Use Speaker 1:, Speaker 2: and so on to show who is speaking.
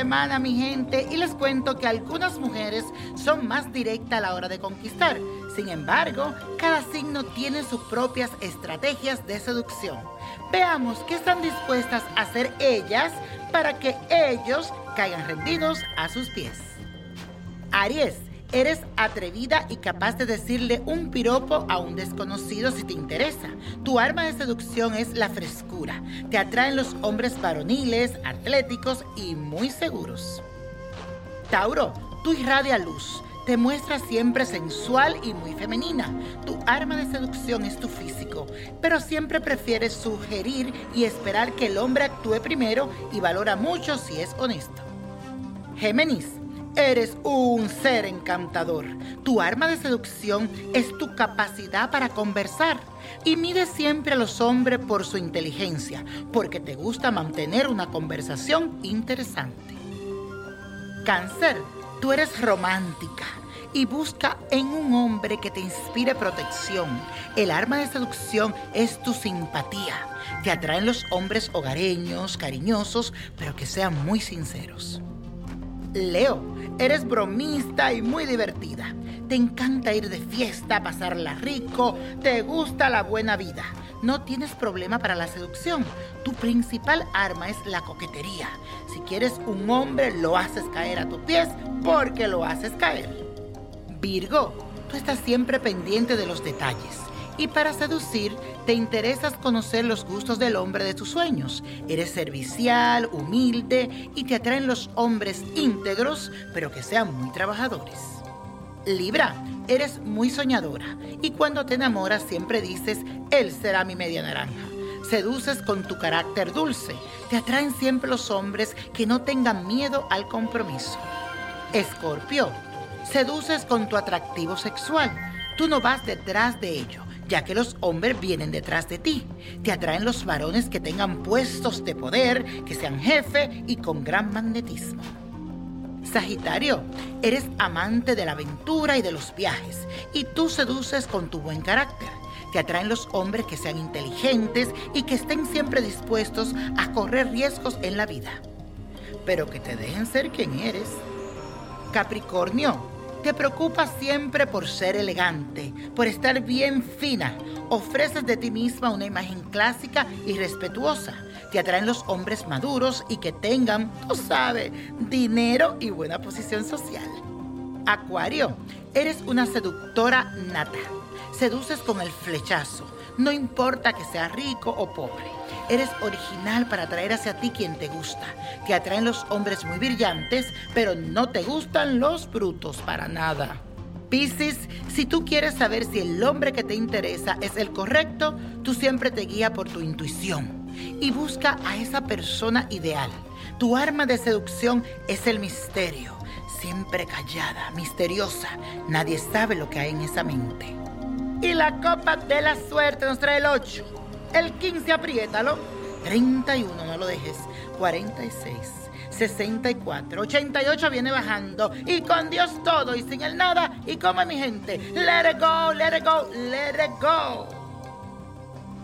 Speaker 1: semana, mi gente, y les cuento que algunas mujeres son más directas a la hora de conquistar. Sin embargo, cada signo tiene sus propias estrategias de seducción. Veamos qué están dispuestas a hacer ellas para que ellos caigan rendidos a sus pies. Aries, eres atrevida y capaz de decirle un piropo a un desconocido si te interesa. Tu arma de seducción es la frescura. Te atraen los hombres varoniles, atléticos y muy seguros. Tauro, tú irradia luz. Te muestras siempre sensual y muy femenina. Tu arma de seducción es tu físico, pero siempre prefieres sugerir y esperar que el hombre actúe primero y valora mucho si es honesto. Géminis, Eres un ser encantador. Tu arma de seducción es tu capacidad para conversar. Y mide siempre a los hombres por su inteligencia, porque te gusta mantener una conversación interesante. Cáncer, tú eres romántica y busca en un hombre que te inspire protección. El arma de seducción es tu simpatía. Te atraen los hombres hogareños, cariñosos, pero que sean muy sinceros. Leo, eres bromista y muy divertida. Te encanta ir de fiesta, pasarla rico, te gusta la buena vida. No tienes problema para la seducción. Tu principal arma es la coquetería. Si quieres un hombre, lo haces caer a tus pies porque lo haces caer. Virgo, tú estás siempre pendiente de los detalles y para seducir, te interesas conocer los gustos del hombre de tus sueños. Eres servicial, humilde y te atraen los hombres íntegros, pero que sean muy trabajadores. Libra, eres muy soñadora y cuando te enamoras siempre dices, él será mi media naranja. Seduces con tu carácter dulce. Te atraen siempre los hombres que no tengan miedo al compromiso. Escorpio, seduces con tu atractivo sexual. Tú no vas detrás de ello ya que los hombres vienen detrás de ti. Te atraen los varones que tengan puestos de poder, que sean jefe y con gran magnetismo. Sagitario, eres amante de la aventura y de los viajes, y tú seduces con tu buen carácter. Te atraen los hombres que sean inteligentes y que estén siempre dispuestos a correr riesgos en la vida, pero que te dejen ser quien eres. Capricornio, te preocupas siempre por ser elegante, por estar bien fina. Ofreces de ti misma una imagen clásica y respetuosa. Te atraen los hombres maduros y que tengan, tú sabes, dinero y buena posición social. Acuario, eres una seductora nata. Seduces con el flechazo. No importa que sea rico o pobre. Eres original para atraer hacia ti quien te gusta. Te atraen los hombres muy brillantes, pero no te gustan los brutos para nada. Piscis, si tú quieres saber si el hombre que te interesa es el correcto, tú siempre te guía por tu intuición y busca a esa persona ideal. Tu arma de seducción es el misterio, siempre callada, misteriosa. Nadie sabe lo que hay en esa mente. Y la copa de la suerte nos trae el 8. El 15, apriétalo. 31, no lo dejes. 46, 64, 88 viene bajando. Y con Dios todo y sin el nada. Y como mi gente, let it go, let it go, let it go.